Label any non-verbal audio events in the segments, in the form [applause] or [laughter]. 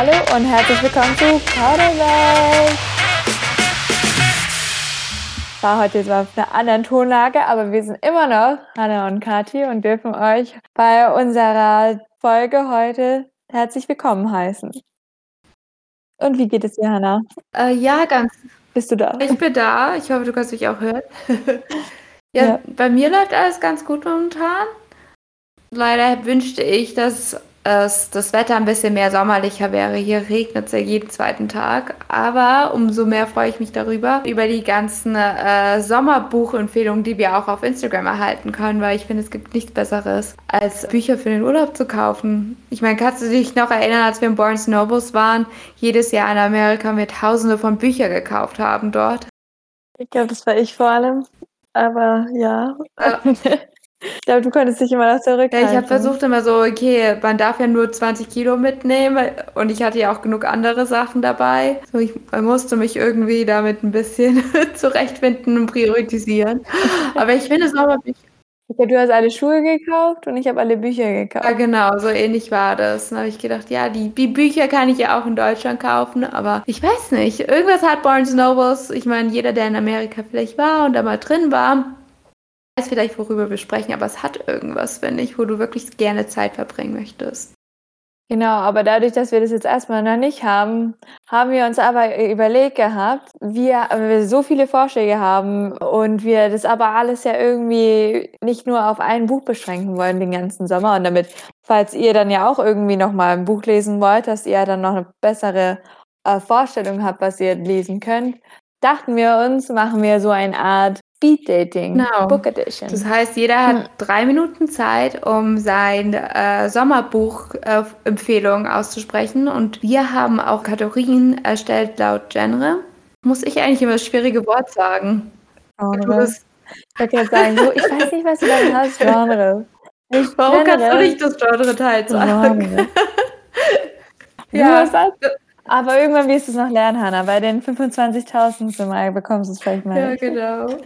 Hallo und herzlich willkommen zu Kauderwelsch. War heute zwar auf einer anderen Tonlage, aber wir sind immer noch Hanna und Kathi und dürfen euch bei unserer Folge heute herzlich willkommen heißen. Und wie geht es dir, Hanna? Äh, ja, ganz. Bist du da? Ich bin da. Ich hoffe, du kannst mich auch hören. [laughs] ja, ja, bei mir läuft alles ganz gut momentan. Leider wünschte ich, dass es das Wetter ein bisschen mehr sommerlicher wäre. Hier regnet es ja jeden zweiten Tag. Aber umso mehr freue ich mich darüber, über die ganzen äh, Sommerbuchempfehlungen, die wir auch auf Instagram erhalten können, weil ich finde, es gibt nichts Besseres, als Bücher für den Urlaub zu kaufen. Ich meine, kannst du dich noch erinnern, als wir in Barnes Nobles waren, jedes Jahr in Amerika wir tausende von Büchern gekauft haben dort? Ich glaube, das war ich vor allem. Aber ja. Äh, [laughs] Ich glaube, du konntest dich immer noch zurückhalten. Ja, ich habe versucht immer so, okay, man darf ja nur 20 Kilo mitnehmen und ich hatte ja auch genug andere Sachen dabei. So, ich musste mich irgendwie damit ein bisschen [laughs] zurechtfinden und priorisieren. Aber ich finde es auch mal Okay, du hast alle Schuhe gekauft und ich habe alle Bücher gekauft. Ja, genau, so ähnlich war das. Dann habe ich gedacht, ja, die, die Bücher kann ich ja auch in Deutschland kaufen, aber ich weiß nicht. Irgendwas hat Barnes Nobles, ich meine, jeder, der in Amerika vielleicht war und da mal drin war, weiß vielleicht, worüber wir sprechen, aber es hat irgendwas, wenn ich, wo du wirklich gerne Zeit verbringen möchtest. Genau, aber dadurch, dass wir das jetzt erstmal noch nicht haben, haben wir uns aber überlegt gehabt, wir, wir so viele Vorschläge haben und wir das aber alles ja irgendwie nicht nur auf ein Buch beschränken wollen den ganzen Sommer und damit, falls ihr dann ja auch irgendwie nochmal ein Buch lesen wollt, dass ihr dann noch eine bessere äh, Vorstellung habt, was ihr lesen könnt, dachten wir uns, machen wir so eine Art Speed Dating genau. Book Edition. Das heißt, jeder hat hm. drei Minuten Zeit, um sein äh, Sommerbuch-Empfehlung äh, auszusprechen. Und wir haben auch Kategorien erstellt laut Genre. Muss ich eigentlich immer das schwierige Wort sagen? Genre. Ich würde sagen, so, ich weiß nicht, was du da hast, Genre. Nicht Warum Genre. kannst du nicht das Genre-Teil sagen? Genre. [laughs] ja, du hast aber irgendwann wirst du es noch lernen, Hanna. Bei den 25.000 Mal bekommst du es vielleicht mal. Ja, genau. [laughs]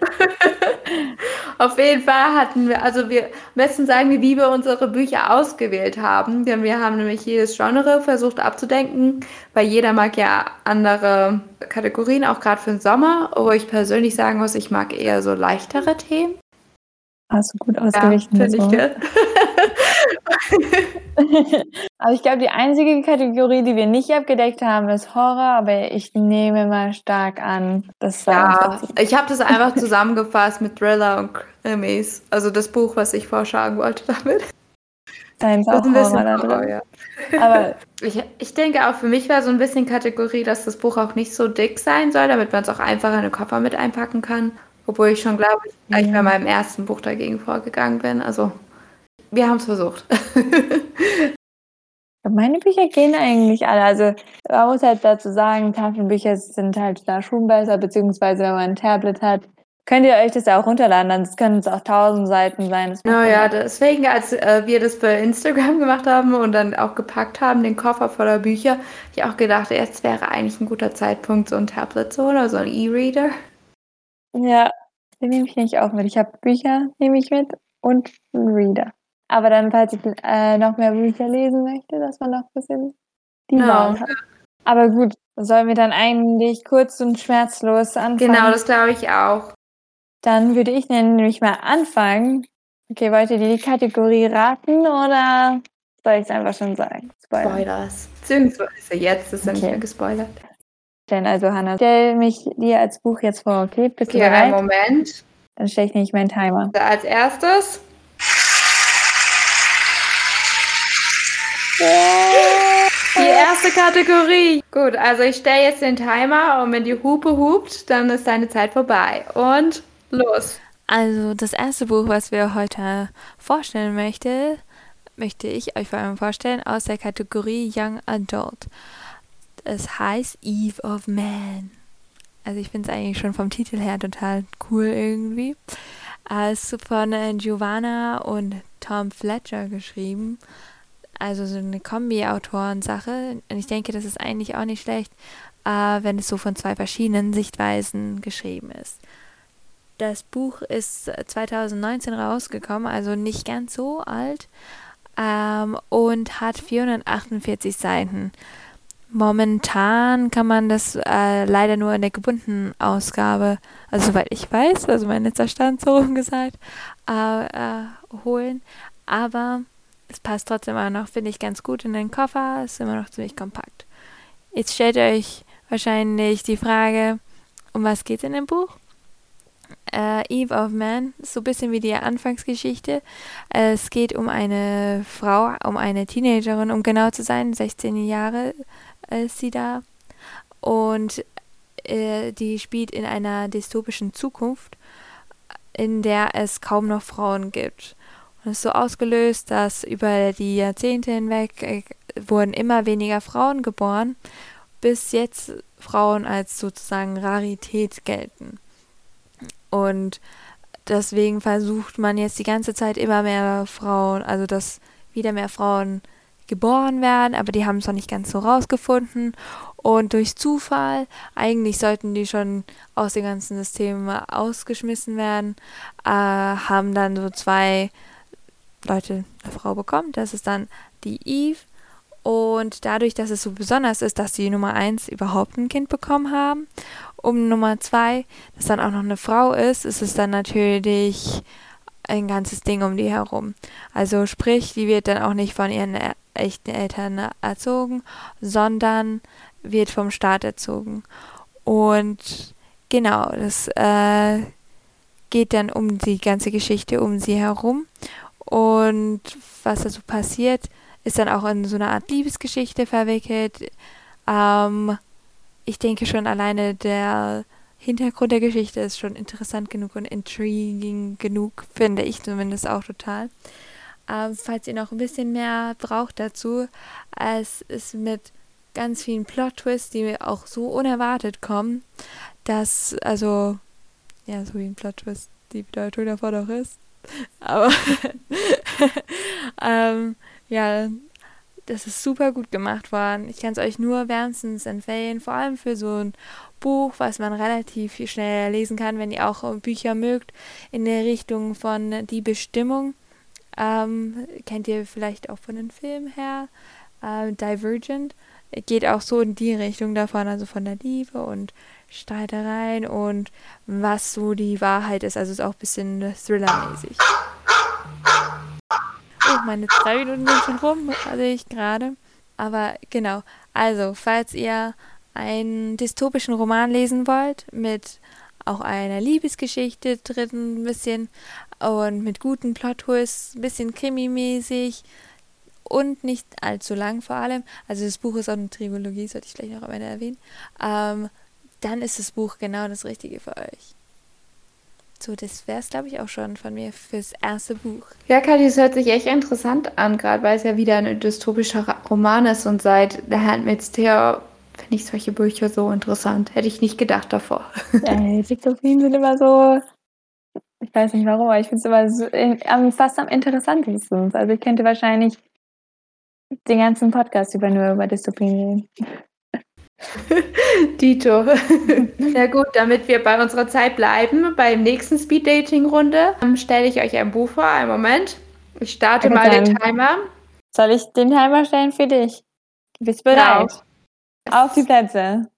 Auf jeden Fall hatten wir, also wir, am besten sagen wie wir unsere Bücher ausgewählt haben. Denn wir haben nämlich jedes Genre versucht abzudenken, weil jeder mag ja andere Kategorien, auch gerade für den Sommer. Wo ich persönlich sagen muss, ich mag eher so leichtere Themen. Hast du gut ausgerichtet. Ja, finde ich, gell? [laughs] [laughs] aber ich glaube, die einzige Kategorie, die wir nicht abgedeckt haben, ist Horror, aber ich nehme mal stark an, das Ja, ich habe das einfach zusammengefasst mit Thriller und Krimis. Also das Buch, was ich vorschlagen wollte damit. Dein auch Horror da drin. Ja. Aber [laughs] ich, ich denke auch, für mich war so ein bisschen Kategorie, dass das Buch auch nicht so dick sein soll, damit man es auch einfach in den Koffer mit einpacken kann. Obwohl ich schon glaube, ich ja. bei meinem ersten Buch dagegen vorgegangen bin. Also, wir haben es versucht. [laughs] Meine Bücher gehen eigentlich alle. Also, man muss halt dazu sagen, Tafelbücher sind halt da schon besser, beziehungsweise wenn man ein Tablet hat, könnt ihr euch das ja auch runterladen. Dann können es auch tausend Seiten sein. Naja, deswegen, als äh, wir das bei Instagram [laughs] gemacht haben und dann auch gepackt haben, den Koffer voller Bücher, habe ich auch gedacht, jetzt wäre eigentlich ein guter Zeitpunkt, so ein Tablet zu holen oder so ein E-Reader. Ja, den nehme ich nicht auch mit. Ich habe Bücher, nehme ich mit und einen Reader. Aber dann, falls ich äh, noch mehr Bücher lesen möchte, dass man noch ein bisschen die ja. Wahl hat. Aber gut, sollen wir dann eigentlich kurz und schmerzlos anfangen? Genau, das glaube ich auch. Dann würde ich nämlich mal anfangen. Okay, wollt ihr die Kategorie raten oder soll ich es einfach schon sagen? Spoiler. Spoilers. Beziehungsweise jetzt ist okay. er nicht mehr gespoilert stellen. Also Hannah, stell mich dir als Buch jetzt vor, okay? Bist okay, du bereit? einen Moment. Dann stelle ich nämlich meinen Timer. Also als erstes. Die erste Kategorie. Gut, also ich stelle jetzt den Timer und wenn die Hupe hupt, dann ist deine Zeit vorbei. Und los. Also das erste Buch, was wir heute vorstellen möchte, möchte ich euch vor allem vorstellen aus der Kategorie Young Adult. Es heißt Eve of Man. Also ich finde es eigentlich schon vom Titel her total cool irgendwie. Es ist von äh, Giovanna und Tom Fletcher geschrieben. Also so eine Kombi-Autoren-Sache. Und ich denke, das ist eigentlich auch nicht schlecht, äh, wenn es so von zwei verschiedenen Sichtweisen geschrieben ist. Das Buch ist 2019 rausgekommen, also nicht ganz so alt ähm, und hat 448 Seiten. Momentan kann man das äh, leider nur in der gebundenen Ausgabe, also soweit ich weiß, also mein letzter Stand so [laughs] gesagt, äh, äh, holen. Aber es passt trotzdem immer noch, finde ich, ganz gut in den Koffer. Ist immer noch ziemlich kompakt. Jetzt stellt euch wahrscheinlich die Frage, um was geht es in dem Buch? Äh, Eve of Man, so ein bisschen wie die Anfangsgeschichte. Es geht um eine Frau, um eine Teenagerin, um genau zu sein, 16 Jahre ist sie da. Und äh, die spielt in einer dystopischen Zukunft, in der es kaum noch Frauen gibt. Und es ist so ausgelöst, dass über die Jahrzehnte hinweg äh, wurden immer weniger Frauen geboren, bis jetzt Frauen als sozusagen Rarität gelten. Und deswegen versucht man jetzt die ganze Zeit immer mehr Frauen, also dass wieder mehr Frauen geboren werden, aber die haben es noch nicht ganz so rausgefunden. Und durch Zufall, eigentlich sollten die schon aus dem ganzen System ausgeschmissen werden, äh, haben dann so zwei Leute eine Frau bekommen. Das ist dann die Eve. Und dadurch, dass es so besonders ist, dass die Nummer 1 überhaupt ein Kind bekommen haben, um Nummer 2, dass dann auch noch eine Frau ist, ist es dann natürlich ein ganzes Ding um die herum. Also sprich, die wird dann auch nicht von ihren echten Eltern erzogen, sondern wird vom Staat erzogen. Und genau, das äh, geht dann um die ganze Geschichte um sie herum. Und was da so passiert, ist dann auch in so eine Art Liebesgeschichte verwickelt. Ähm, ich denke schon alleine der Hintergrund der Geschichte ist schon interessant genug und intriguing genug, finde ich zumindest auch total. Ähm, falls ihr noch ein bisschen mehr braucht dazu, es ist mit ganz vielen Plot-Twists, die auch so unerwartet kommen, dass, also, ja, so wie ein Plot-Twist die Bedeutung davon auch ist. Aber, [laughs] ähm, ja, das ist super gut gemacht worden. Ich kann es euch nur wärmstens empfehlen, vor allem für so ein Buch, was man relativ schnell lesen kann, wenn ihr auch Bücher mögt, in der Richtung von Die Bestimmung. Ähm, kennt ihr vielleicht auch von den Filmen her. Äh, Divergent geht auch so in die Richtung davon, also von der Liebe und Streitereien und was so die Wahrheit ist. Also ist auch ein bisschen thrillermäßig. Oh, meine drei Minuten sind schon rum, sehe ich gerade. Aber genau, also, falls ihr einen dystopischen Roman lesen wollt, mit auch einer Liebesgeschichte drin, ein bisschen, und mit guten Plot-Twists, ein bisschen krimimäßig und nicht allzu lang vor allem. Also das Buch ist auch eine Trilogie, sollte ich gleich noch am Ende erwähnen. Ähm, dann ist das Buch genau das Richtige für euch. So, das wäre es, glaube ich, auch schon von mir fürs erste Buch. Ja, Kathi, es hört sich echt interessant an, gerade weil es ja wieder ein dystopischer Roman ist und seit The Handmaid's Tale finde ich solche Bücher so interessant. Hätte ich nicht gedacht davor. Ja, [laughs] Dystopien sind immer so, ich weiß nicht warum, aber ich finde es immer so, äh, fast am interessantesten. Also ich könnte wahrscheinlich den ganzen Podcast über nur über Dystopien reden. [laughs] Dito. Na gut, damit wir bei unserer Zeit bleiben, beim nächsten Speed-Dating-Runde ähm, stelle ich euch ein Buch vor. Einen Moment. Ich starte okay, mal den Timer. Soll ich den Timer stellen für dich? Du bist bereit. Genau. Auf die Plätze.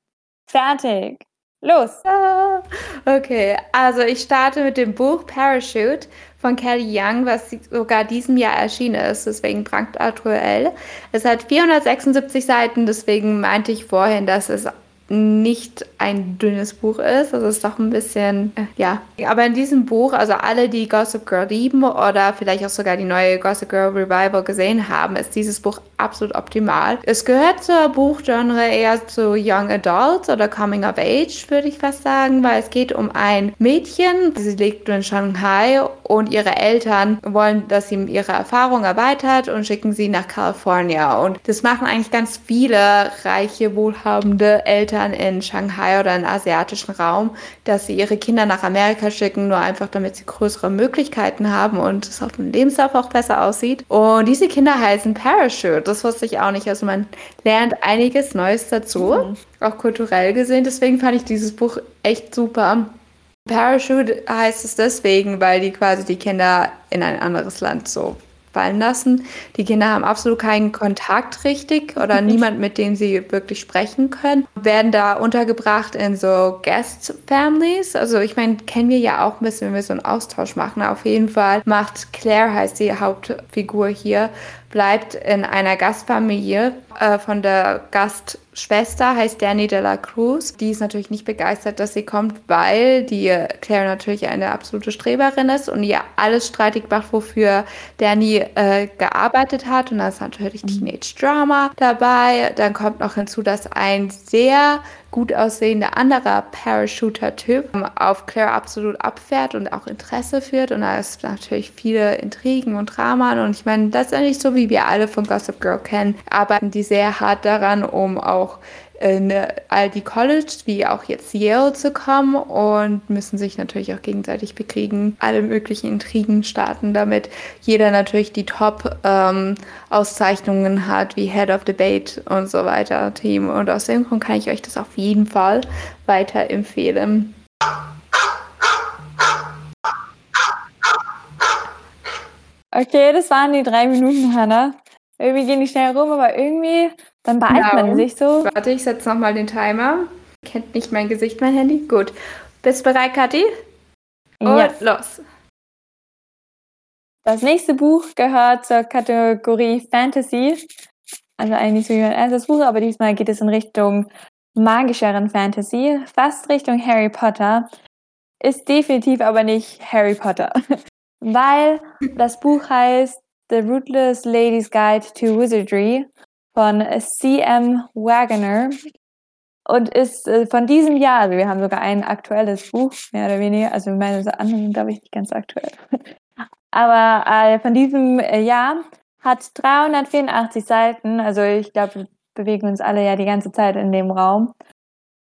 Fertig. Los. Ah, okay, also ich starte mit dem Buch Parachute von Kelly Young, was sogar diesem Jahr erschienen ist, deswegen brandaktuell. Es hat 476 Seiten, deswegen meinte ich vorhin, dass es nicht ein dünnes Buch ist. Also es ist doch ein bisschen, äh, ja. Aber in diesem Buch, also alle, die Gossip Girl lieben oder vielleicht auch sogar die neue Gossip Girl Revival gesehen haben, ist dieses Buch absolut optimal. Es gehört zur Buchgenre eher zu Young Adults oder Coming of Age, würde ich fast sagen, weil es geht um ein Mädchen, sie lebt in Shanghai und ihre Eltern wollen, dass sie ihre Erfahrung erweitert und schicken sie nach California. Und das machen eigentlich ganz viele reiche, wohlhabende Eltern in Shanghai oder im asiatischen Raum, dass sie ihre Kinder nach Amerika schicken, nur einfach damit sie größere Möglichkeiten haben und es auf dem Lebenslauf auch besser aussieht. Und diese Kinder heißen Parachute. Das wusste ich auch nicht. Also man lernt einiges Neues dazu, mhm. auch kulturell gesehen. Deswegen fand ich dieses Buch echt super. Parachute heißt es deswegen, weil die quasi die Kinder in ein anderes Land so fallen lassen. Die Kinder haben absolut keinen Kontakt richtig oder [laughs] niemand, mit dem sie wirklich sprechen können. Werden da untergebracht in so Guest Families. Also ich meine, kennen wir ja auch ein bisschen, wenn wir so einen Austausch machen. Auf jeden Fall macht Claire, heißt die Hauptfigur hier, bleibt in einer Gastfamilie äh, von der Gastschwester, heißt Danny de la Cruz. Die ist natürlich nicht begeistert, dass sie kommt, weil die Claire natürlich eine absolute Streberin ist und ihr alles streitig macht, wofür Danny äh, gearbeitet hat. Und da ist natürlich. Teenage Drama dabei. Dann kommt noch hinzu, dass ein sehr gut aussehender anderer Parachuter-Typ auf Claire absolut abfährt und auch Interesse führt. Und da ist natürlich viele Intrigen und Dramen. Und ich meine, das ist eigentlich so, wie wir alle von Gossip Girl kennen, arbeiten die sehr hart daran, um auch in all die College, wie auch jetzt Yale zu kommen und müssen sich natürlich auch gegenseitig bekriegen, alle möglichen Intrigen starten, damit jeder natürlich die Top-Auszeichnungen ähm, hat, wie Head of Debate und so weiter, Team. Und aus dem Grund kann ich euch das auf jeden Fall weiterempfehlen. Okay, das waren die drei Minuten, Hannah. Irgendwie gehen die schnell rum, aber irgendwie, dann beeilt genau. man sich so. Warte, ich setze nochmal den Timer. Kennt nicht mein Gesicht, mein Handy. Gut. Bist du bereit, Kathi? Und ja. los. Das nächste Buch gehört zur Kategorie Fantasy. Also eigentlich so wie mein erstes Buch, aber diesmal geht es in Richtung magischeren Fantasy, fast Richtung Harry Potter. Ist definitiv aber nicht Harry Potter, [laughs] weil das Buch heißt The Rootless Lady's Guide to Wizardry von C.M. Wagoner und ist äh, von diesem Jahr, also wir haben sogar ein aktuelles Buch, mehr oder weniger, also meine anderen glaube ich, nicht ganz aktuell. [laughs] Aber äh, von diesem äh, Jahr hat 384 Seiten, also ich glaube, wir bewegen uns alle ja die ganze Zeit in dem Raum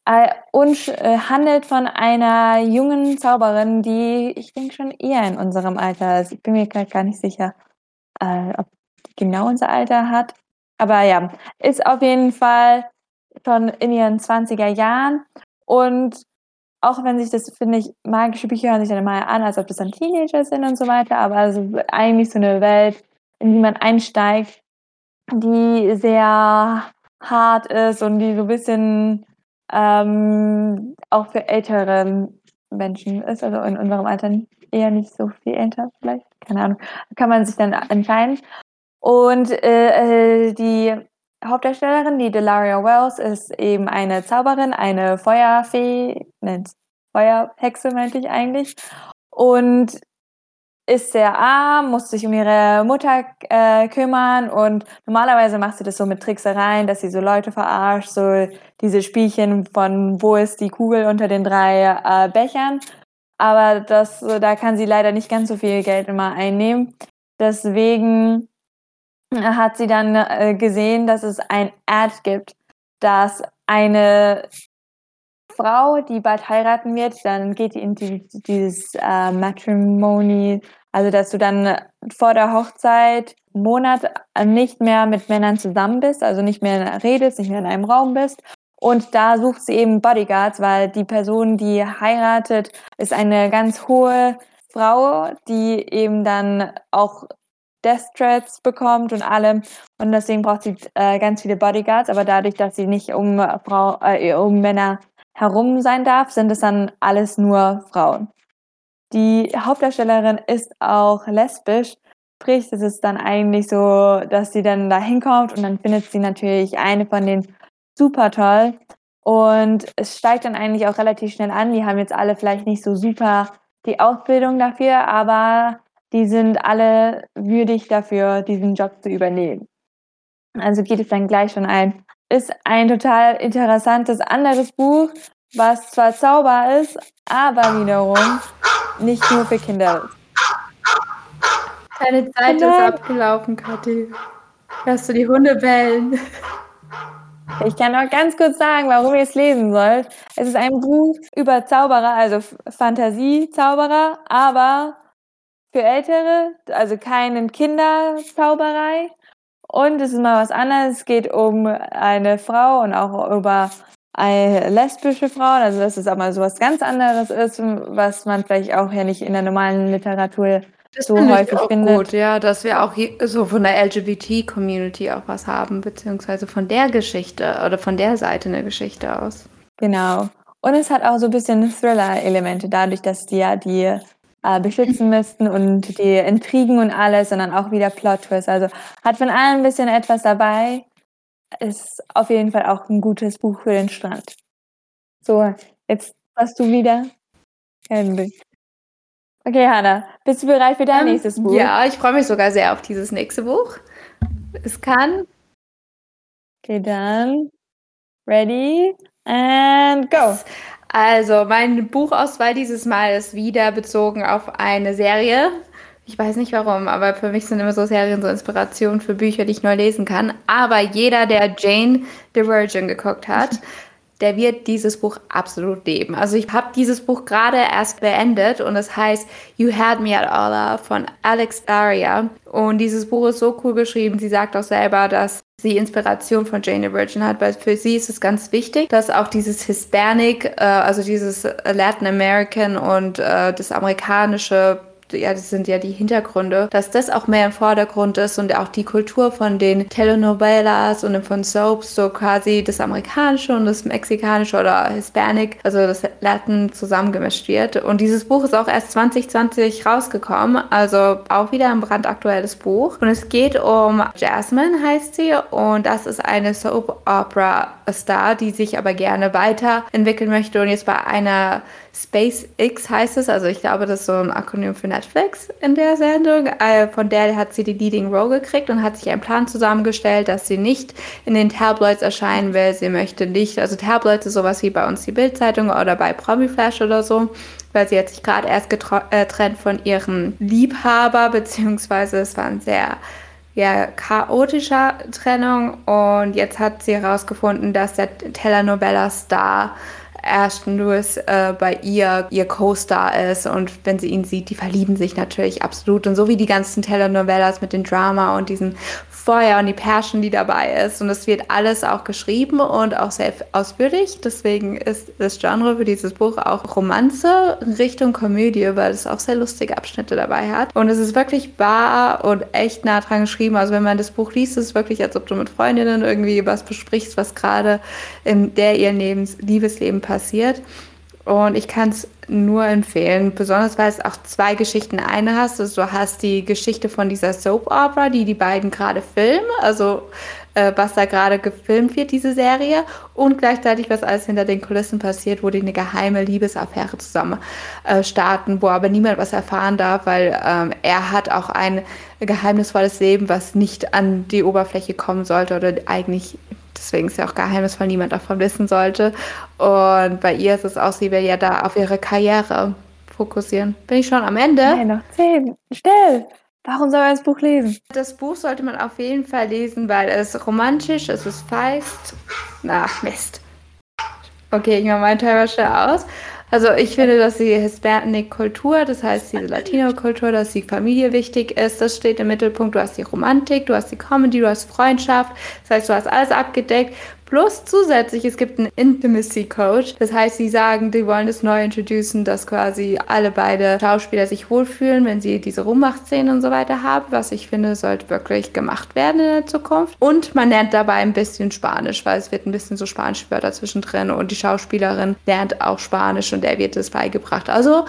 äh, und handelt von einer jungen Zauberin, die ich denke schon eher in unserem Alter ist. Ich bin mir gar nicht sicher ob die genau unser Alter hat. Aber ja, ist auf jeden Fall schon in ihren 20er Jahren. Und auch wenn sich das, finde ich, magische Bücher hören sich dann immer an, als ob das dann Teenager sind und so weiter, aber also eigentlich so eine Welt, in die man einsteigt, die sehr hart ist und die so ein bisschen ähm, auch für ältere Menschen ist, also in unserem Alter eher nicht so viel älter vielleicht, keine Ahnung, kann man sich dann entscheiden. Und äh, äh, die Hauptdarstellerin, die Delaria Wells, ist eben eine Zauberin, eine Feuerfee, nennt Feuerhexe, meinte ich eigentlich. Und ist sehr arm, muss sich um ihre Mutter äh, kümmern und normalerweise macht sie das so mit Tricksereien, dass sie so Leute verarscht, so diese Spielchen von wo ist die Kugel unter den drei äh, Bechern. Aber das, da kann sie leider nicht ganz so viel Geld immer einnehmen. Deswegen hat sie dann äh, gesehen, dass es ein Ad gibt, dass eine Frau, die bald heiraten wird, dann geht die in die, dieses äh, Matrimony, also dass du dann vor der Hochzeit einen Monat nicht mehr mit Männern zusammen bist, also nicht mehr redest, nicht mehr in einem Raum bist. Und da sucht sie eben Bodyguards, weil die Person, die heiratet, ist eine ganz hohe Frau, die eben dann auch Death Threats bekommt und allem. Und deswegen braucht sie äh, ganz viele Bodyguards. Aber dadurch, dass sie nicht um, Frau, äh, um Männer herum sein darf, sind es dann alles nur Frauen. Die Hauptdarstellerin ist auch lesbisch, sprich, es ist dann eigentlich so, dass sie dann da hinkommt und dann findet sie natürlich eine von den super toll. Und es steigt dann eigentlich auch relativ schnell an. Die haben jetzt alle vielleicht nicht so super die Ausbildung dafür, aber die sind alle würdig dafür, diesen Job zu übernehmen. Also geht es dann gleich schon ein ist ein total interessantes anderes Buch, was zwar Zauber ist, aber wiederum nicht nur für Kinder ist. Deine Zeit Kinder. ist abgelaufen, Kathi. Hörst du die Hunde bellen? Ich kann auch ganz kurz sagen, warum ihr es lesen sollt. Es ist ein Buch über Zauberer, also Fantasie-Zauberer, aber für Ältere, also keinen Kinderzauberei, und es ist mal was anderes. Es geht um eine Frau und auch über eine lesbische Frau. Also dass es aber so was ganz anderes ist, was man vielleicht auch ja nicht in der normalen Literatur das so häufig auch findet. Gut, ja, dass wir auch hier, so von der LGBT-Community auch was haben, beziehungsweise von der Geschichte oder von der Seite eine Geschichte aus. Genau. Und es hat auch so ein bisschen Thriller-Elemente, dadurch, dass die ja die äh, beschützen müssten und die Intrigen und alles, sondern auch wieder Plot-Twist. Also hat von allem ein bisschen etwas dabei. Ist auf jeden Fall auch ein gutes Buch für den Strand. So, jetzt hast du wieder. Okay, Hanna, bist du bereit für dein ähm, nächstes Buch? Ja, ich freue mich sogar sehr auf dieses nächste Buch. Es kann. Okay, dann. Ready and go. Also, meine Buchauswahl dieses Mal ist wieder bezogen auf eine Serie. Ich weiß nicht warum, aber für mich sind immer so Serien so Inspiration für Bücher, die ich neu lesen kann. Aber jeder, der Jane the Virgin geguckt hat, [laughs] der wird dieses Buch absolut leben. Also ich habe dieses Buch gerade erst beendet und es heißt You Had Me at Allah von Alex Daria. Und dieses Buch ist so cool geschrieben. Sie sagt auch selber, dass sie Inspiration von Jane the Virgin hat, weil für sie ist es ganz wichtig, dass auch dieses Hispanic, äh, also dieses Latin American und äh, das amerikanische ja, das sind ja die Hintergründe, dass das auch mehr im Vordergrund ist und auch die Kultur von den Telenovelas und von Soaps, so quasi das Amerikanische und das Mexikanische oder Hispanic, also das Latin zusammengemischt wird. Und dieses Buch ist auch erst 2020 rausgekommen, also auch wieder ein brandaktuelles Buch. Und es geht um Jasmine, heißt sie, und das ist eine Soap-Opera-Star, die sich aber gerne weiterentwickeln möchte und jetzt bei einer SpaceX heißt es, also ich glaube, das ist so ein Akronym für Netflix in der Sendung. Äh, von der hat sie die Leading Role gekriegt und hat sich einen Plan zusammengestellt, dass sie nicht in den Tabloids erscheinen will. Sie möchte nicht, also Tabloids ist sowas wie bei uns die Bildzeitung oder bei Promiflash oder so weil sie hat sich gerade erst getrennt äh, von ihrem Liebhaber, beziehungsweise es war ein sehr ja, chaotischer Trennung und jetzt hat sie herausgefunden, dass der Telenovela-Star Ashton Lewis äh, bei ihr ihr Co-Star ist und wenn sie ihn sieht, die verlieben sich natürlich absolut. Und so wie die ganzen Telenovelas mit dem Drama und diesen Feuer und die Passion, die dabei ist. Und es wird alles auch geschrieben und auch sehr ausführlich. Deswegen ist das Genre für dieses Buch auch Romanze Richtung Komödie, weil es auch sehr lustige Abschnitte dabei hat. Und es ist wirklich wahr und echt nah dran geschrieben. Also wenn man das Buch liest, ist es wirklich, als ob du mit Freundinnen irgendwie was besprichst, was gerade in der ihr Lebens Liebesleben passiert. Und ich kann es nur empfehlen, besonders weil es auch zwei Geschichten eine hast. Also du hast die Geschichte von dieser Soap Opera, die die beiden gerade filmen, also äh, was da gerade gefilmt wird, diese Serie, und gleichzeitig was alles hinter den Kulissen passiert, wo die eine geheime Liebesaffäre zusammen äh, starten, wo aber niemand was erfahren darf, weil ähm, er hat auch ein geheimnisvolles Leben, was nicht an die Oberfläche kommen sollte oder eigentlich Deswegen ist ja auch geheimnisvoll, niemand davon wissen sollte. Und bei ihr ist es auch, sie will ja da auf ihre Karriere fokussieren. Bin ich schon am Ende? Nein, noch zehn. Schnell! Warum soll man das Buch lesen? Das Buch sollte man auf jeden Fall lesen, weil es ist romantisch, es ist feist. Ach, Mist. Okay, ich mache meinen Timer schnell aus. Also ich finde, dass die Hispanic-Kultur, das heißt diese Latino-Kultur, dass die Familie wichtig ist, das steht im Mittelpunkt. Du hast die Romantik, du hast die Comedy, du hast Freundschaft. Das heißt, du hast alles abgedeckt. Plus zusätzlich, es gibt einen Intimacy Coach. Das heißt, sie sagen, die wollen das neu introducen, dass quasi alle beide Schauspieler sich wohlfühlen, wenn sie diese Rummachszenen und so weiter haben. Was ich finde, sollte wirklich gemacht werden in der Zukunft. Und man lernt dabei ein bisschen Spanisch, weil es wird ein bisschen so spanische Wörter zwischendrin und die Schauspielerin lernt auch Spanisch und der wird es beigebracht. Also,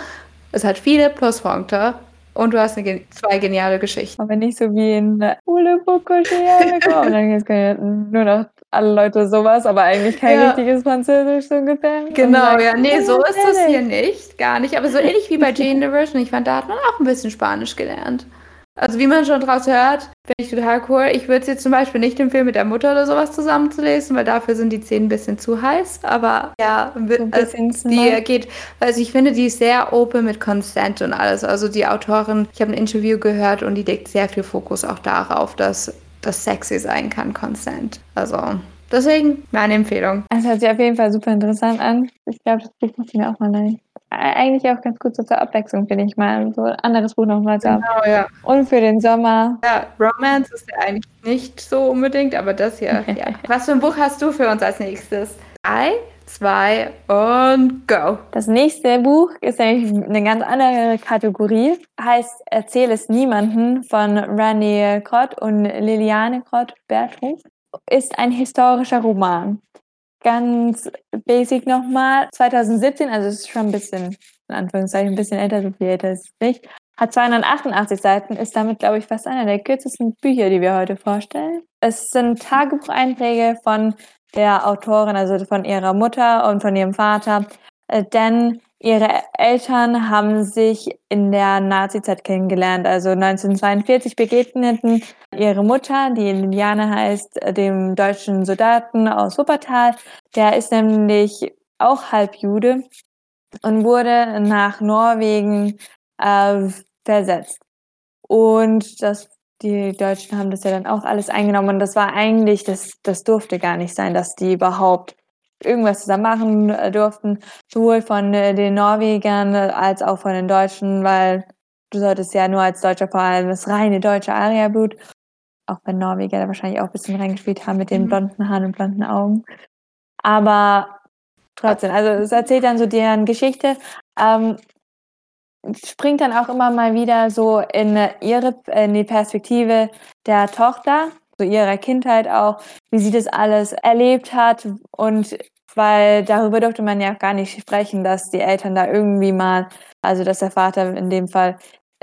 es hat viele Pluspunkte. Und du hast eine, zwei geniale Geschichten. Aber nicht so wie in Ule Und [laughs] dann jetzt nur noch alle Leute sowas, aber eigentlich kein ja. richtiges Französisch so ungefähr. Genau, ja. Nee, so ist das hier nicht. Gar nicht. Aber so ähnlich wie bei Jane the Virgin. Ich fand, da hat man auch ein bisschen Spanisch gelernt. Also wie man schon draus hört, finde ich total cool. Ich würde es jetzt zum Beispiel nicht empfehlen, mit der Mutter oder sowas zusammenzulesen, weil dafür sind die Szenen ein bisschen zu heiß. Aber ja, so also, die geht, also ich finde, die sehr open mit Consent und alles. Also die Autorin, ich habe ein Interview gehört und die legt sehr viel Fokus auch darauf, dass das sexy sein kann, Consent. Also deswegen meine Empfehlung. Es hört sich auf jeden Fall super interessant an. Ich glaube, das Buch muss ich mir auch mal nehmen. Eigentlich auch ganz gut so zur Abwechslung, finde ich mal. So ein anderes Buch nochmal zu haben. Genau, ja. Und für den Sommer. Ja, Romance ist ja eigentlich nicht so unbedingt, aber das hier, [laughs] ja. Was für ein Buch hast du für uns als nächstes? I zwei und go. Das nächste Buch ist eigentlich eine ganz andere Kategorie. Heißt Erzähl es niemanden von Randy Krott und Liliane Krott-Bertrup. Ist ein historischer Roman. Ganz basic nochmal. 2017, also es ist schon ein bisschen, in Anführungszeichen, ein bisschen älter, so viel älter ist es nicht. Hat 288 Seiten, ist damit, glaube ich, fast einer der kürzesten Bücher, die wir heute vorstellen. Es sind Tagebucheinträge von der Autorin, also von ihrer Mutter und von ihrem Vater, äh, denn ihre Eltern haben sich in der Nazizeit kennengelernt. Also 1942 begegneten ihre Mutter, die Liliane heißt, dem deutschen Soldaten aus Wuppertal. Der ist nämlich auch Halbjude und wurde nach Norwegen äh, versetzt. Und das die Deutschen haben das ja dann auch alles eingenommen und das war eigentlich, das, das durfte gar nicht sein, dass die überhaupt irgendwas zusammen machen äh, durften, sowohl von äh, den Norwegern äh, als auch von den Deutschen, weil du solltest ja nur als Deutscher vor allem das reine deutsche Arierblut, auch wenn Norweger da wahrscheinlich auch ein bisschen reingespielt haben mit den mhm. blonden Haaren und blonden Augen. Aber trotzdem, also es erzählt dann so deren Geschichte. Ähm, springt dann auch immer mal wieder so in ihre in die Perspektive der Tochter, so ihrer Kindheit auch, wie sie das alles erlebt hat. Und weil darüber durfte man ja auch gar nicht sprechen, dass die Eltern da irgendwie mal, also dass der Vater in dem Fall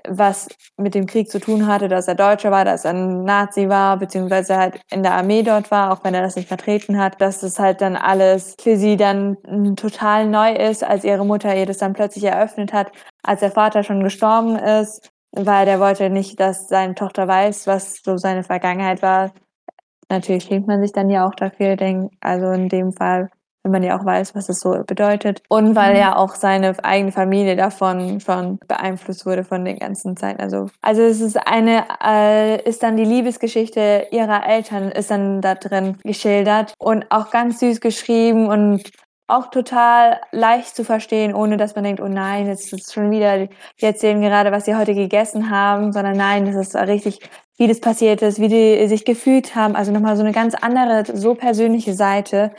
was mit dem Krieg zu tun hatte, dass er Deutscher war, dass er ein Nazi war, beziehungsweise halt in der Armee dort war, auch wenn er das nicht vertreten hat, dass das halt dann alles für sie dann total neu ist, als ihre Mutter ihr das dann plötzlich eröffnet hat, als der Vater schon gestorben ist, weil der wollte nicht, dass seine Tochter weiß, was so seine Vergangenheit war. Natürlich schämt man sich dann ja auch dafür, denk, also in dem Fall wenn man ja auch weiß, was es so bedeutet. Und weil mhm. ja auch seine eigene Familie davon schon beeinflusst wurde von den ganzen Zeiten. Also, also es ist eine, äh, ist dann die Liebesgeschichte ihrer Eltern, ist dann da drin geschildert und auch ganz süß geschrieben und auch total leicht zu verstehen, ohne dass man denkt, oh nein, jetzt ist schon wieder, die erzählen gerade, was sie heute gegessen haben, sondern nein, das ist richtig, wie das passiert ist, wie die sich gefühlt haben. Also nochmal so eine ganz andere, so persönliche Seite,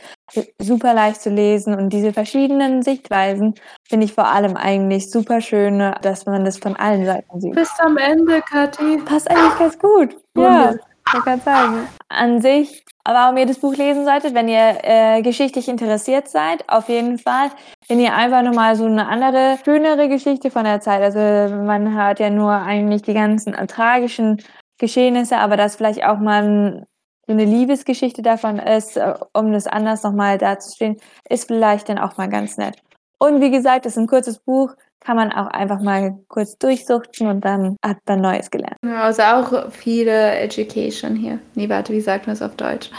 super leicht zu lesen und diese verschiedenen Sichtweisen finde ich vor allem eigentlich super schön, dass man das von allen Seiten sieht. Bis am Ende, Kathi. Passt eigentlich ganz gut. Ja. Ich kann sagen. An sich, warum ihr das Buch lesen solltet, wenn ihr äh, geschichtlich interessiert seid, auf jeden Fall. Wenn ihr einfach nochmal so eine andere, schönere Geschichte von der Zeit, also man hört ja nur eigentlich die ganzen tragischen Geschehnisse, aber dass vielleicht auch mal so eine Liebesgeschichte davon ist, äh, um das anders nochmal dazustehen, ist vielleicht dann auch mal ganz nett. Und wie gesagt, es ist ein kurzes Buch, kann man auch einfach mal kurz durchsuchten und dann hat man Neues gelernt. Ja, also auch viele Education hier. Nee, warte, wie sagt man es auf Deutsch?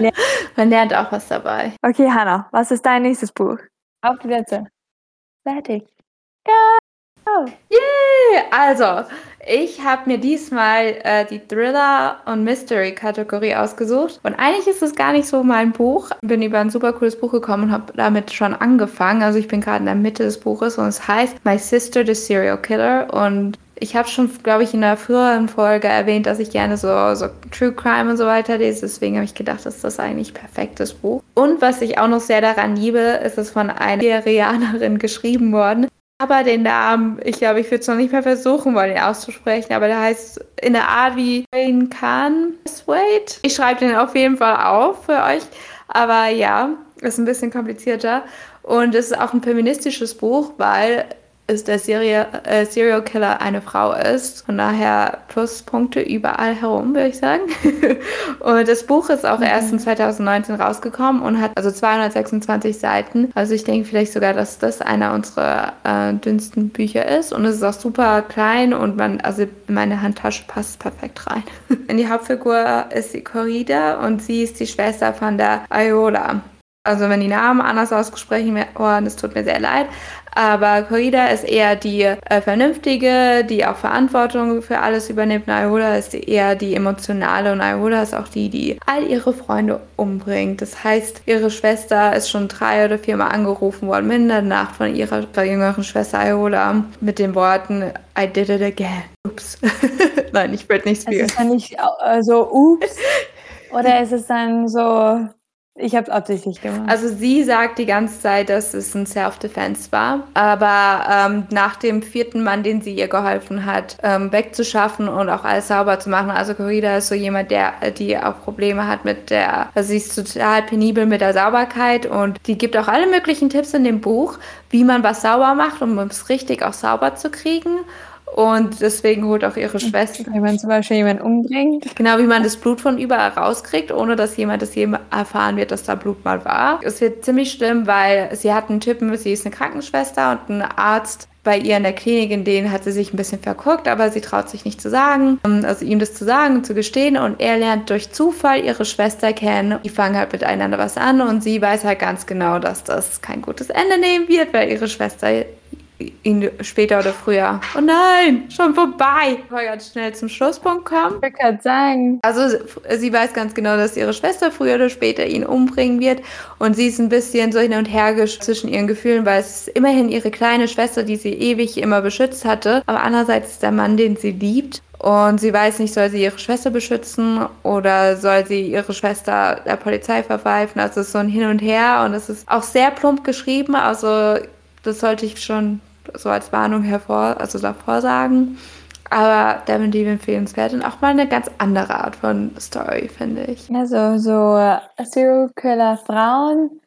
Ja. [laughs] man lernt auch was dabei. Okay, Hannah, was ist dein nächstes Buch? Auf die Plätze. Fertig. Ja. Yay! Also, ich habe mir diesmal äh, die Thriller- und Mystery-Kategorie ausgesucht. Und eigentlich ist es gar nicht so mein Buch. Bin über ein super cooles Buch gekommen und habe damit schon angefangen. Also ich bin gerade in der Mitte des Buches und es heißt My Sister, the Serial Killer. Und ich habe schon, glaube ich, in einer früheren Folge erwähnt, dass ich gerne so, so True Crime und so weiter lese. Deswegen habe ich gedacht, das ist das eigentlich perfektes Buch. Und was ich auch noch sehr daran liebe, ist es von einer Syrianerin [laughs] geschrieben worden aber den Namen, ich glaube, ich würde es noch nicht mehr versuchen wollen, ihn auszusprechen, aber der heißt in der Art wie Wayne Khan Wait. Ich schreibe den auf jeden Fall auf für euch, aber ja, ist ein bisschen komplizierter. Und es ist auch ein feministisches Buch, weil ist der Serie, äh, Serial Killer eine Frau ist. Von daher Pluspunkte überall herum, würde ich sagen. [laughs] und das Buch ist auch mhm. erst in 2019 rausgekommen und hat also 226 Seiten. Also ich denke vielleicht sogar, dass das einer unserer äh, dünnsten Bücher ist. Und es ist auch super klein und man, also meine Handtasche passt perfekt rein. [laughs] in die Hauptfigur ist die Corrida und sie ist die Schwester von der Iola. Also wenn die Namen anders ausgesprochen werden, es tut mir sehr leid. Aber Corrida ist eher die äh, Vernünftige, die auch Verantwortung für alles übernimmt. Naola ist eher die Emotionale und Naola ist auch die, die all ihre Freunde umbringt. Das heißt, ihre Schwester ist schon drei oder viermal angerufen worden, in der Nacht von ihrer jüngeren Schwester Iola mit den Worten I did it again. Ups. [laughs] Nein, ich Britney Spears. Es ist dann nicht äh, so ups [laughs] oder ist es dann so Ich habe es absichtlich gemacht. Also sie sagt die ganze Zeit, dass es ein Self-Defense war. Aber ähm, nach dem vierten Mann, den sie ihr geholfen hat, ähm, wegzuschaffen und auch alles sauber zu machen. Also Corrida ist so jemand, der die auch Probleme hat mit der, also sie ist total penibel mit der Sauberkeit und die gibt auch alle möglichen Tipps in dem Buch, wie man was sauber macht, um es richtig auch sauber zu kriegen. Und deswegen holt auch ihre Schwester. Wenn man zum Beispiel jemanden umbringt. Genau, wie man das Blut von überall rauskriegt, ohne dass jemand das je erfahren wird, dass da Blut mal war. Es wird ziemlich schlimm, weil sie hat einen Typen, sie ist eine Krankenschwester und ein Arzt bei ihr in der Klinik, in denen hat sie sich ein bisschen verguckt, aber sie traut sich nicht zu sagen, also ihm das zu sagen und zu gestehen und er lernt durch Zufall ihre Schwester kennen. Die fangen halt miteinander was an und sie weiß halt ganz genau, dass das kein gutes Ende nehmen wird, weil ihre Schwester ihn später oder früher. Oh nein, schon vorbei. Ich wollte ganz schnell zum Schlusspunkt kommen. Ich kann sagen. Also sie weiß ganz genau, dass ihre Schwester früher oder später ihn umbringen wird. Und sie ist ein bisschen so hin und her zwischen ihren Gefühlen, weil es ist immerhin ihre kleine Schwester, die sie ewig immer beschützt hatte. Aber andererseits ist der Mann, den sie liebt. Und sie weiß nicht, soll sie ihre Schwester beschützen oder soll sie ihre Schwester der Polizei verpfeifen. Also es ist so ein Hin und Her und es ist auch sehr plump geschrieben. Also das sollte ich schon so als Warnung hervor, also davor sagen. Aber definitiv empfehlenswert und auch mal eine ganz andere Art von Story, finde ich. Also so Serial Killer Frauen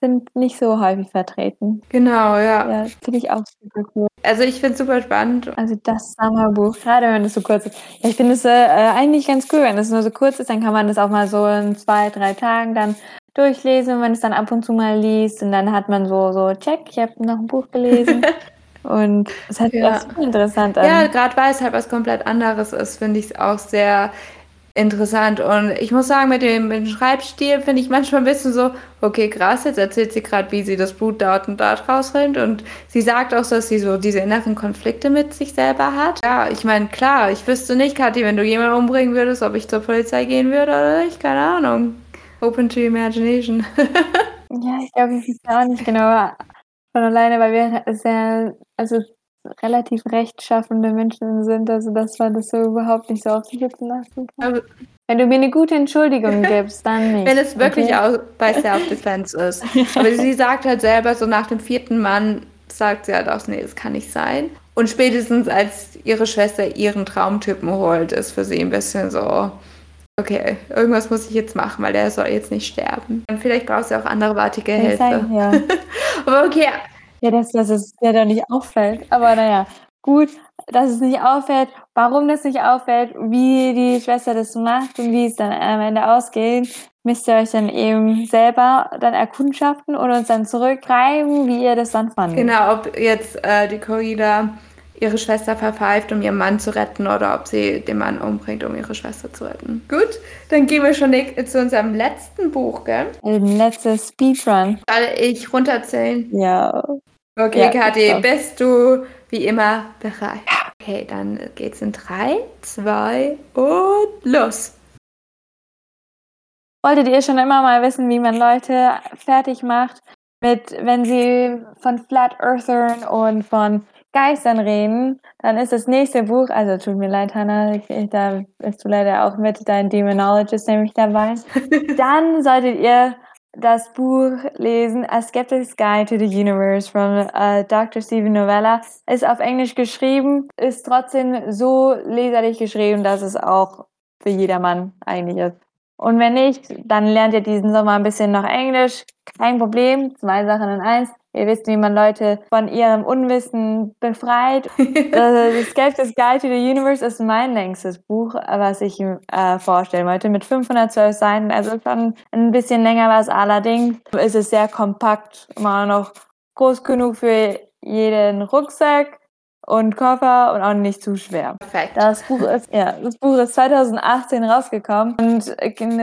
sind nicht so häufig vertreten. Genau, ja. Ja, finde ich auch super cool. Also ich finde es super spannend. Also das Sommerbuch, gerade wenn es so kurz ist. Ja, ich finde es äh, eigentlich ganz cool, wenn es nur so kurz ist, dann kann man das auch mal so in zwei, drei Tagen dann durchlesen, wenn man es dann ab und zu mal liest und dann hat man so, so, check, ich habe noch ein Buch gelesen. [laughs] Und es hat ja. super interessant an. Ja, gerade weil es halt was komplett anderes ist, finde ich es auch sehr interessant. Und ich muss sagen, mit dem, mit dem Schreibstil finde ich manchmal ein bisschen so, okay, krass, jetzt erzählt sie gerade, wie sie das Blut dort und dort rausrennt. Und sie sagt auch, dass sie so diese inneren Konflikte mit sich selber hat. Ja, ich meine, klar, ich wüsste nicht, Kathi, wenn du jemanden umbringen würdest, ob ich zur Polizei gehen würde oder nicht, keine Ahnung. Open to imagination. [laughs] ja, ich glaube, ich weiß auch nicht genau. Von alleine, weil wir sehr, also relativ rechtschaffende Menschen sind, also dass man das so überhaupt nicht so auf sich sitzen lassen kann. Aber wenn du mir eine gute Entschuldigung [laughs] gibst, dann nicht. Wenn es wirklich okay? auch bei Self-Defense ist. [laughs] Aber sie sagt halt selber, so nach dem vierten Mann sagt sie halt auch, nee, das kann nicht sein. Und spätestens als ihre Schwester ihren Traumtypen holt, ist für sie ein bisschen so, okay, irgendwas muss ich jetzt machen, weil der soll jetzt nicht sterben. Und vielleicht brauchst du auch anderweitige Hilfe. Sein, ja. [laughs] Aber okay. Ja, dass, dass es ja da nicht auffällt. Aber naja, gut, dass es nicht auffällt. Warum das nicht auffällt, wie die Schwester das macht und wie es dann am Ende ausgeht, müsst ihr euch dann eben selber dann erkundschaften und uns dann zurückschreiben, wie ihr das dann fandet. Genau, ob jetzt äh, die Corrida ihre Schwester verpfeift, um ihren Mann zu retten oder ob sie den Mann umbringt, um ihre Schwester zu retten. Gut, dann gehen wir schon zu unserem letzten Buch, gell? Ein letztes Speedrun. Soll ich runterzählen? Ja. Okay, ja, Kathi, bist du wie immer bereit? Okay, dann geht's in drei, zwei und los. Wolltet ihr schon immer mal wissen, wie man Leute fertig macht, mit, wenn sie von Flat Earthern und von Geistern reden, dann ist das nächste Buch, also tut mir leid, Hannah, da bist du leider auch mit, dein Demonologist nämlich dabei. [laughs] dann solltet ihr das Buch lesen, A Skeptic's Guide to the Universe von uh, Dr. Stephen Novella. Ist auf Englisch geschrieben, ist trotzdem so leserlich geschrieben, dass es auch für jedermann eigentlich ist. Und wenn nicht, dann lernt ihr diesen Sommer ein bisschen noch Englisch. Kein Problem, zwei Sachen in eins. Ihr wisst, wie man Leute von ihrem Unwissen befreit. [laughs] The Skeptic's Guide to the Universe ist mein längstes Buch, was ich äh, vorstellen wollte, mit 512 Seiten. Also schon ein bisschen länger was. Allerdings ist es sehr kompakt, immer noch groß genug für jeden Rucksack und Koffer und auch nicht zu schwer. Perfekt. Das Buch ist, ja, das Buch ist 2018 rausgekommen und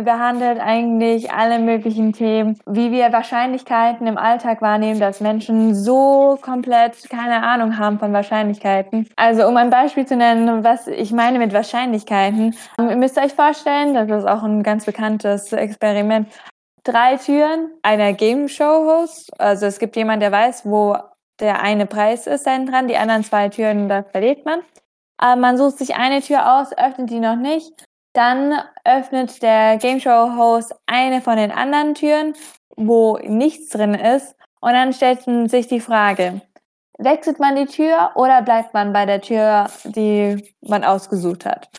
behandelt eigentlich alle möglichen Themen, wie wir Wahrscheinlichkeiten im Alltag wahrnehmen, dass Menschen so komplett keine Ahnung haben von Wahrscheinlichkeiten. Also um ein Beispiel zu nennen, was ich meine mit Wahrscheinlichkeiten, ihr müsst euch vorstellen, das ist auch ein ganz bekanntes Experiment, drei Türen einer Game Show Host. Also es gibt jemand, der weiß, wo der eine Preis ist dann dran, die anderen zwei Türen, da verliert man. Aber man sucht sich eine Tür aus, öffnet die noch nicht, Dann öffnet der Game Show Host eine von den anderen Türen, wo nichts drin ist. Und dann stellt sich die Frage, wechselt man die Tür oder bleibt man bei der Tür, die man ausgesucht hat?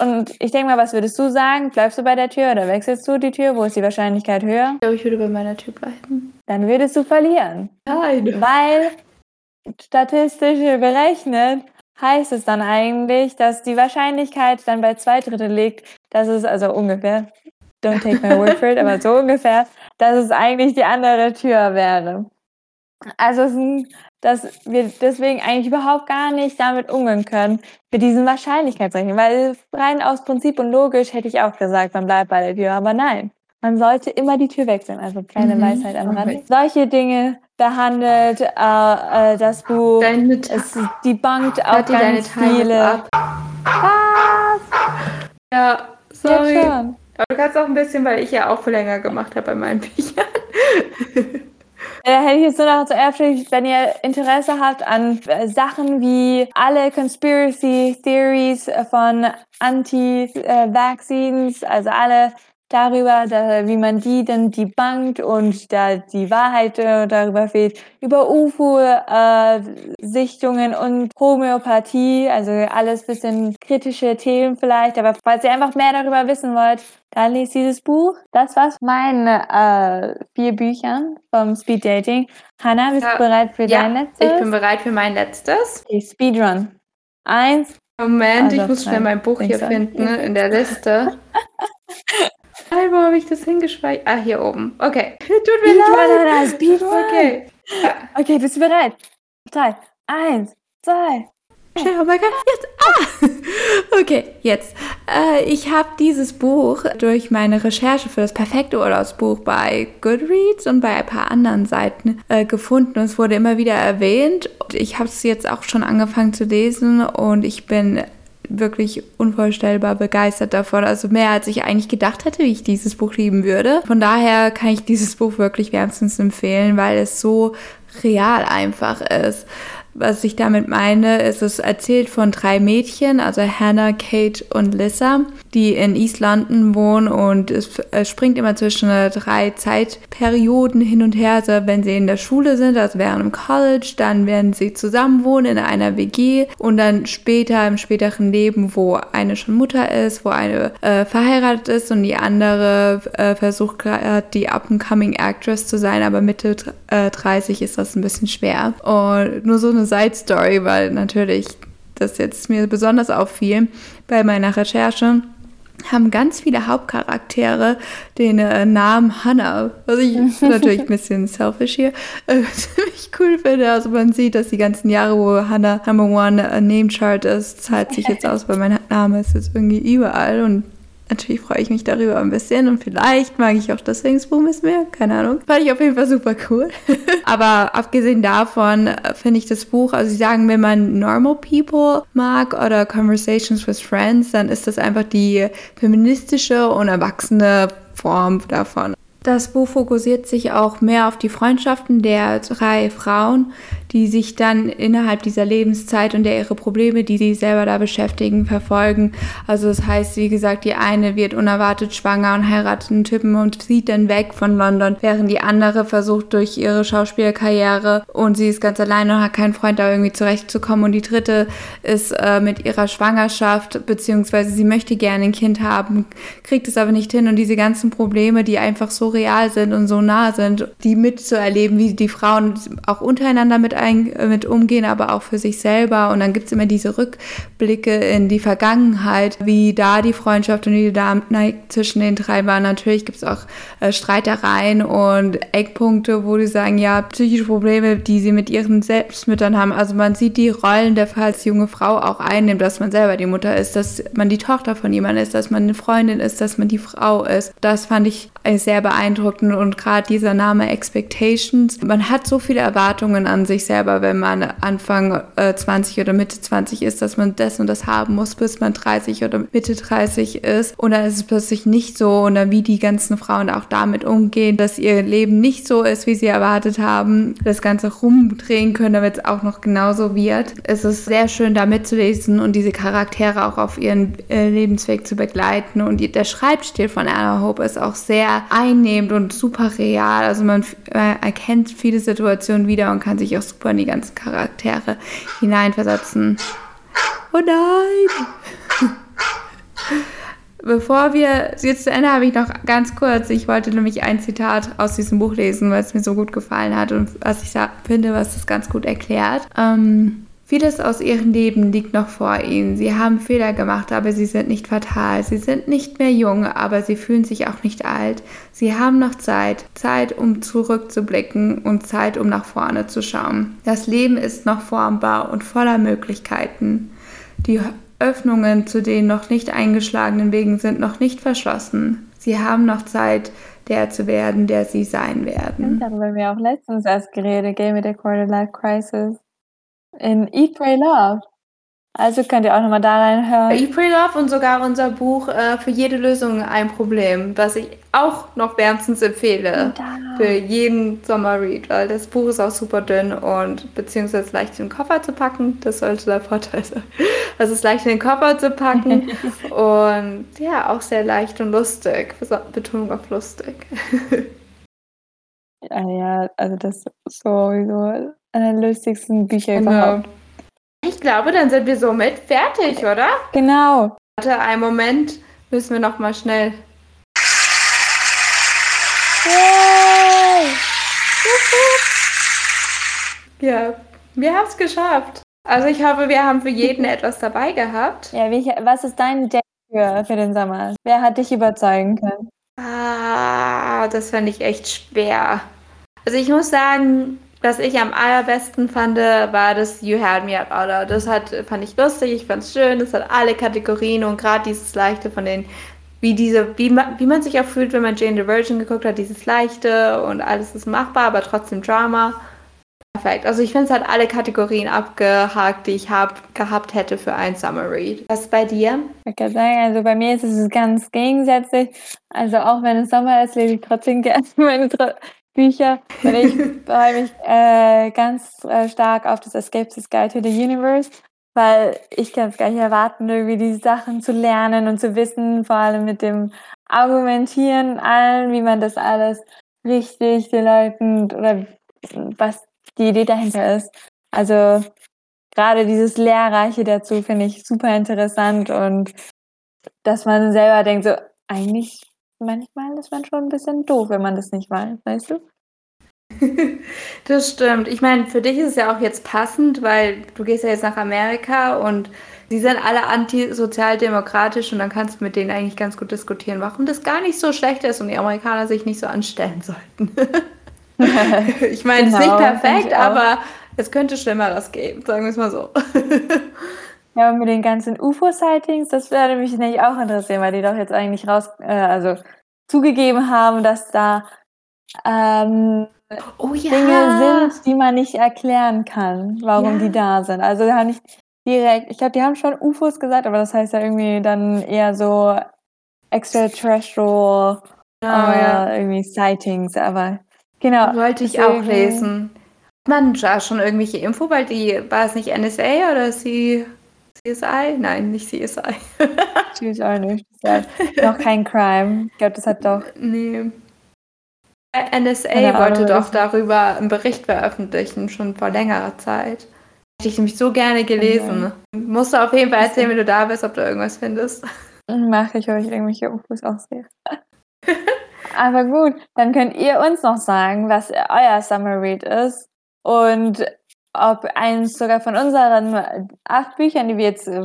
Und ich denke mal, was würdest du sagen? Bleibst du bei der Tür oder wechselst du die Tür? Wo ist die Wahrscheinlichkeit höher? Ich glaube, ich würde bei meiner Tür bleiben. Dann würdest du verlieren. Nein. Weil statistisch berechnet heißt es dann eigentlich, dass die Wahrscheinlichkeit dann bei zwei Drittel liegt, dass es also ungefähr, don't take my word for it, aber so [laughs] ungefähr, dass es eigentlich die andere Tür wäre. Also dass wir deswegen eigentlich überhaupt gar nicht damit umgehen können, mit diesen Wahrscheinlichkeitsrechnungen. Weil rein aus Prinzip und logisch hätte ich auch gesagt, man bleibt bei der Tür. Aber nein, man sollte immer die Tür wechseln. Also kleine mhm, Weisheit am Rande. Okay. Solche Dinge behandelt äh, äh, das Buch. Deine es debunked auch ganz viele. Was? Ja, sorry. Aber du kannst auch ein bisschen, weil ich ja auch länger gemacht habe bei meinen Büchern. [laughs] Da hätte ich jetzt nur noch zu wenn ihr Interesse habt an äh, Sachen wie alle Conspiracy Theories von Anti-Vaccines, also alle darüber, da, wie man die dann debunked und da die Wahrheit darüber fehlt, über UFO-Sichtungen äh, und Homöopathie, also alles bisschen kritische Themen vielleicht, aber falls ihr einfach mehr darüber wissen wollt, dann lest dieses Buch. Das war's meine äh, vier Büchern vom Speed Dating. Hannah, bist ja. du bereit für ja, dein letztes? ich bin bereit für mein letztes. Okay, Speedrun. Eins. Moment, also ich muss schnell mein Buch hier finden in der Liste. [laughs] Hey, wo habe ich das hingespeichert? Ah, hier oben. Okay. [laughs] Tut mir leid. Speedrun. Okay. Okay, bist du bereit? Drei, eins, zwei. Oh mein Gott, jetzt. Ah! [laughs] Okay, jetzt. Äh, ich habe dieses Buch durch meine Recherche für das perfekte Urlaubsbuch bei Goodreads und bei ein paar anderen Seiten äh, gefunden. Es wurde immer wieder erwähnt. Ich habe es jetzt auch schon angefangen zu lesen und ich bin wirklich unvorstellbar begeistert davon. Also mehr als ich eigentlich gedacht hätte, wie ich dieses Buch lieben würde. Von daher kann ich dieses Buch wirklich wärmstens empfehlen, weil es so real einfach ist. Was ich damit meine, ist es erzählt von drei Mädchen, also Hannah, Kate und Lissa, die in East London wohnen und es, springt immer zwischen drei Zeitperioden hin und her. Also wenn sie in der Schule sind, also während im College, dann werden sie zusammen wohnen in einer WG und dann später im späteren Leben, wo eine schon Mutter ist, wo eine äh, verheiratet ist und die andere äh, versucht gerade die up-and-coming Actress zu sein, aber Mitte äh, 30 ist das ein bisschen schwer. Und nur so eine Side Story, weil natürlich das jetzt mir besonders auffiel bei meiner Recherche haben ganz viele Hauptcharaktere den äh, Namen Hannah, was ich [laughs] natürlich ein bisschen selfish hier äh, [laughs] ziemlich cool finde. Also man sieht, dass die ganzen Jahre, wo Hannah Number One äh, Name Chart ist, zahlt sich jetzt aus, weil mein Name ist jetzt irgendwie überall und Natürlich freue ich mich darüber ein bisschen und vielleicht mag ich auch das bisschen mehr. Keine Ahnung. Fand ich auf jeden Fall super cool. [laughs] Aber abgesehen davon äh, finde ich das Buch, also sie sagen, wenn man Normal People mag oder Conversations with Friends, dann ist das einfach die feministische und erwachsene Form davon. Das Buch fokussiert sich auch mehr auf die Freundschaften der drei Frauen, die sich dann innerhalb dieser Lebenszeit und der ihre Probleme, die sie selber da beschäftigen, verfolgen. Also das heißt, wie gesagt, die eine wird unerwartet schwanger und heiratet einen Typen und zieht dann weg von London, während die andere versucht durch ihre Schauspielkarriere und sie ist ganz alleine und hat keinen Freund, da irgendwie zurechtzukommen. Und die dritte ist äh, mit ihrer Schwangerschaft, beziehungsweise sie möchte gerne ein Kind haben, kriegt es aber nicht hin und diese ganzen Probleme, die einfach so real sind und so nah sind, die mitzuerleben, wie die Frauen auch untereinander mit ein, mit umgehen, aber auch für sich selber. Und dann gibt es immer diese Rückblicke in die Vergangenheit, wie da die Freundschaft und die Dynamik zwischen den drei war. Natürlich gibt es auch äh, Streitereien und Eckpunkte, wo die sagen, ja, psychische Probleme, die sie mit ihren Selbstmüttern haben. Also man sieht die Rollen der als junge Frau auch einnimmt, dass man selber die Mutter ist, dass man die Tochter von jemandem ist, dass man eine Freundin ist, dass man die Frau ist. Das fand ich sehr beeindruckend beeindruckend und gerade dieser Name Expectations. Man hat so viele Erwartungen an sich selber, wenn man Anfang äh, 20 oder Mitte 20 ist, dass man das und das haben muss, bis man 30 oder Mitte 30 ist. Und dann ist es plötzlich nicht so und dann wie die ganzen Frauen auch damit umgehen, dass ihr Leben nicht so ist, wie sie erwartet haben, das Ganze rumdrehen können, damit es auch noch genauso wird. Es ist sehr schön da mitzulesen und diese Charaktere auch auf ihren äh, Lebensweg zu begleiten und der Schreibstil von Anna Hope ist auch sehr einnehmend und super real. Also man äh, erkennt viele Situationen wieder und kann sich auch super in die ganzen Charaktere hineinversetzen. Oh nein! [laughs] Bevor wir jetzt zu Ende habe ich noch ganz kurz, ich wollte nämlich ein Zitat aus diesem Buch lesen, weil es mir so gut gefallen hat und was ich finde, was das ganz gut erklärt. Ähm, Vieles aus ihrem Leben liegt noch vor ihnen. Sie haben Fehler gemacht, aber sie sind nicht fatal. Sie sind nicht mehr jung, aber sie fühlen sich auch nicht alt. Sie haben noch Zeit. Zeit, um zurückzublicken und Zeit, um nach vorne zu schauen. Das Leben ist noch formbar und voller Möglichkeiten. Die Öffnungen zu den noch nicht eingeschlagenen Wegen sind noch nicht verschlossen. Sie haben noch Zeit, der zu werden, der sie sein werden. Darüber haben wir auch letztens erst geredet, gell, mit der Quarter Life Crisis. In Eat, Pray, Love. Also könnt ihr auch nochmal da reinhören. Eat, Pray, Love und sogar unser Buch äh, für jede Lösung ein Problem, was ich auch noch wärmstens empfehle für jeden Sommerread, weil das Buch ist auch super dünn und beziehungsweise leicht in den Koffer zu packen, das sollte der Vorteil sein. Also es ist leicht in den Koffer zu packen [laughs] und ja, auch sehr leicht und lustig, Betonung auf lustig. [laughs] ja, ja, also das ist sowieso einer der lustigsten Bücher genau. überhaupt. Ich glaube, dann sind wir somit fertig, oder? Genau. Warte, einen Moment, müssen wir noch mal schnell. Yay! Ja, wir haben es geschafft. Also ich hoffe, wir haben für jeden [laughs] etwas dabei gehabt. Ja, wie, was ist dein Date für, für den Sommer? Wer hat dich überzeugen können? Ah, das fand ich echt schwer. Also ich muss sagen, was ich am allerbesten fand, war das You Had Me at Order. Das hat, fand ich lustig, ich fand es schön, das hat alle Kategorien und gerade dieses Leichte von den, wie diese, wie man, wie man sich auch fühlt, wenn man Jane the Virgin geguckt hat, dieses Leichte und alles ist machbar, aber trotzdem Drama. Perfekt. Also ich finde, es hat alle Kategorien abgehakt, die ich hab, gehabt hätte für ein Summer Read. Was bei dir? Ich kann sagen, also bei mir ist es ganz gegensätzlich. Also auch wenn es Sommer ist, lese ich trotzdem gerne [laughs] meine Bücher. Und ich [laughs] freue mich äh, ganz äh, stark auf das Escapes Guide to the Universe, weil ich kann es gar nicht erwarten, irgendwie die Sachen zu lernen und zu wissen, vor allem mit dem Argumentieren allen, wie man das alles richtig den Leuten oder was die Idee dahinter ist. Also gerade dieses Lehrreiche dazu finde ich super interessant und dass man selber denkt, so eigentlich manchmal ist man schon ein bisschen doof, wenn man das nicht weiß, weißt du? [laughs] das stimmt. Ich meine, für dich ist es ja auch jetzt passend, weil du gehst ja jetzt nach Amerika und sie sind alle antisozialdemokratisch und dann kannst du mit denen eigentlich ganz gut diskutieren, warum das gar nicht so schlecht ist und die Amerikaner sich nicht so anstellen sollten. [laughs] ich meine, genau, es ist nicht genau, perfekt, aber es könnte Schlimmeres geben, sagen wir es mal so. [laughs] Ja, mit den ganzen UFO-Sightings, das würde mich nämlich auch interessieren, weil die doch jetzt eigentlich raus, äh, also zugegeben haben, dass da ähm, oh, ja. Dinge sind, die man nicht erklären kann, warum ja. die da sind. Also da nicht direkt, ich glaube, die haben schon UFOs gesagt, aber das heißt ja irgendwie dann eher so extraterrestrial oh, ja. irgendwie Sightings, aber genau. Wollte ich auch lesen. Man da schon irgendwelche Info, weil die, war es nicht NSA oder sie CSI? Nein, nicht CSI. CSI nicht. Noch kein Crime. Ich glaube, das hat doch. Nee. NSA Keine wollte doch darüber einen Bericht veröffentlichen, schon vor längerer Zeit. Hätte ich nämlich so gerne gelesen. Okay. Musst du auf jeden Fall erzählen, wenn du da bist, ob du irgendwas findest. Mache ich euch irgendwelche Infos auch sehe. [laughs] Aber gut, dann könnt ihr uns noch sagen, was euer Summer Read ist und ob eins sogar von unseren acht Büchern, die wir jetzt äh,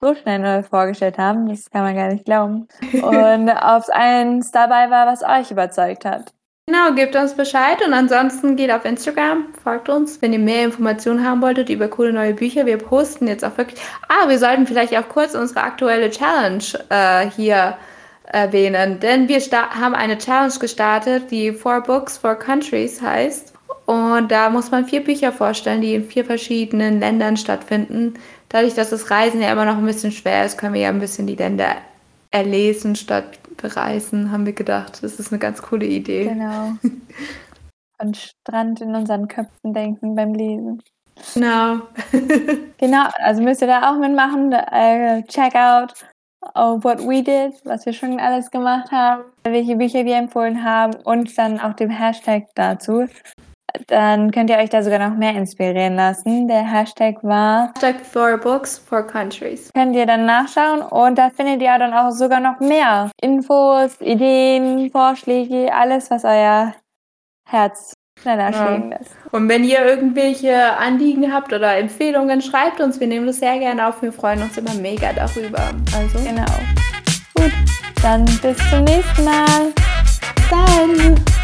so schnell vorgestellt haben, das kann man gar nicht glauben, [laughs] und ob es eins dabei war, was euch überzeugt hat. Genau, gebt uns Bescheid und ansonsten geht auf Instagram, folgt uns, wenn ihr mehr Informationen haben wolltet über coole neue Bücher. Wir posten jetzt auch wirklich. Ah, wir sollten vielleicht auch kurz unsere aktuelle Challenge äh, hier erwähnen, denn wir haben eine Challenge gestartet, die Four Books, Four Countries heißt. Und da muss man vier Bücher vorstellen, die in vier verschiedenen Ländern stattfinden. Dadurch, dass das Reisen ja immer noch ein bisschen schwer ist, können wir ja ein bisschen die Länder erlesen statt bereisen, haben wir gedacht. Das ist eine ganz coole Idee. Genau. [laughs] An Strand in unseren Köpfen denken beim Lesen. Genau. [laughs] genau, also müsst ihr da auch mitmachen. Uh, check out uh, what we did, was wir schon alles gemacht haben, welche Bücher wir empfohlen haben und dann auch dem Hashtag dazu. Dann könnt ihr euch da sogar noch mehr inspirieren lassen. Der Hashtag war Hashtag for Books for Countries. Könnt ihr dann nachschauen und da findet ihr dann auch sogar noch mehr Infos, Ideen, Vorschläge, alles, was euer Herz schneller schlagen lässt. Und wenn ihr irgendwelche Anliegen habt oder Empfehlungen, schreibt uns. Wir nehmen das sehr gerne auf. Wir freuen uns immer mega darüber. Also. Genau. Gut, dann bis zum nächsten Mal. Dann.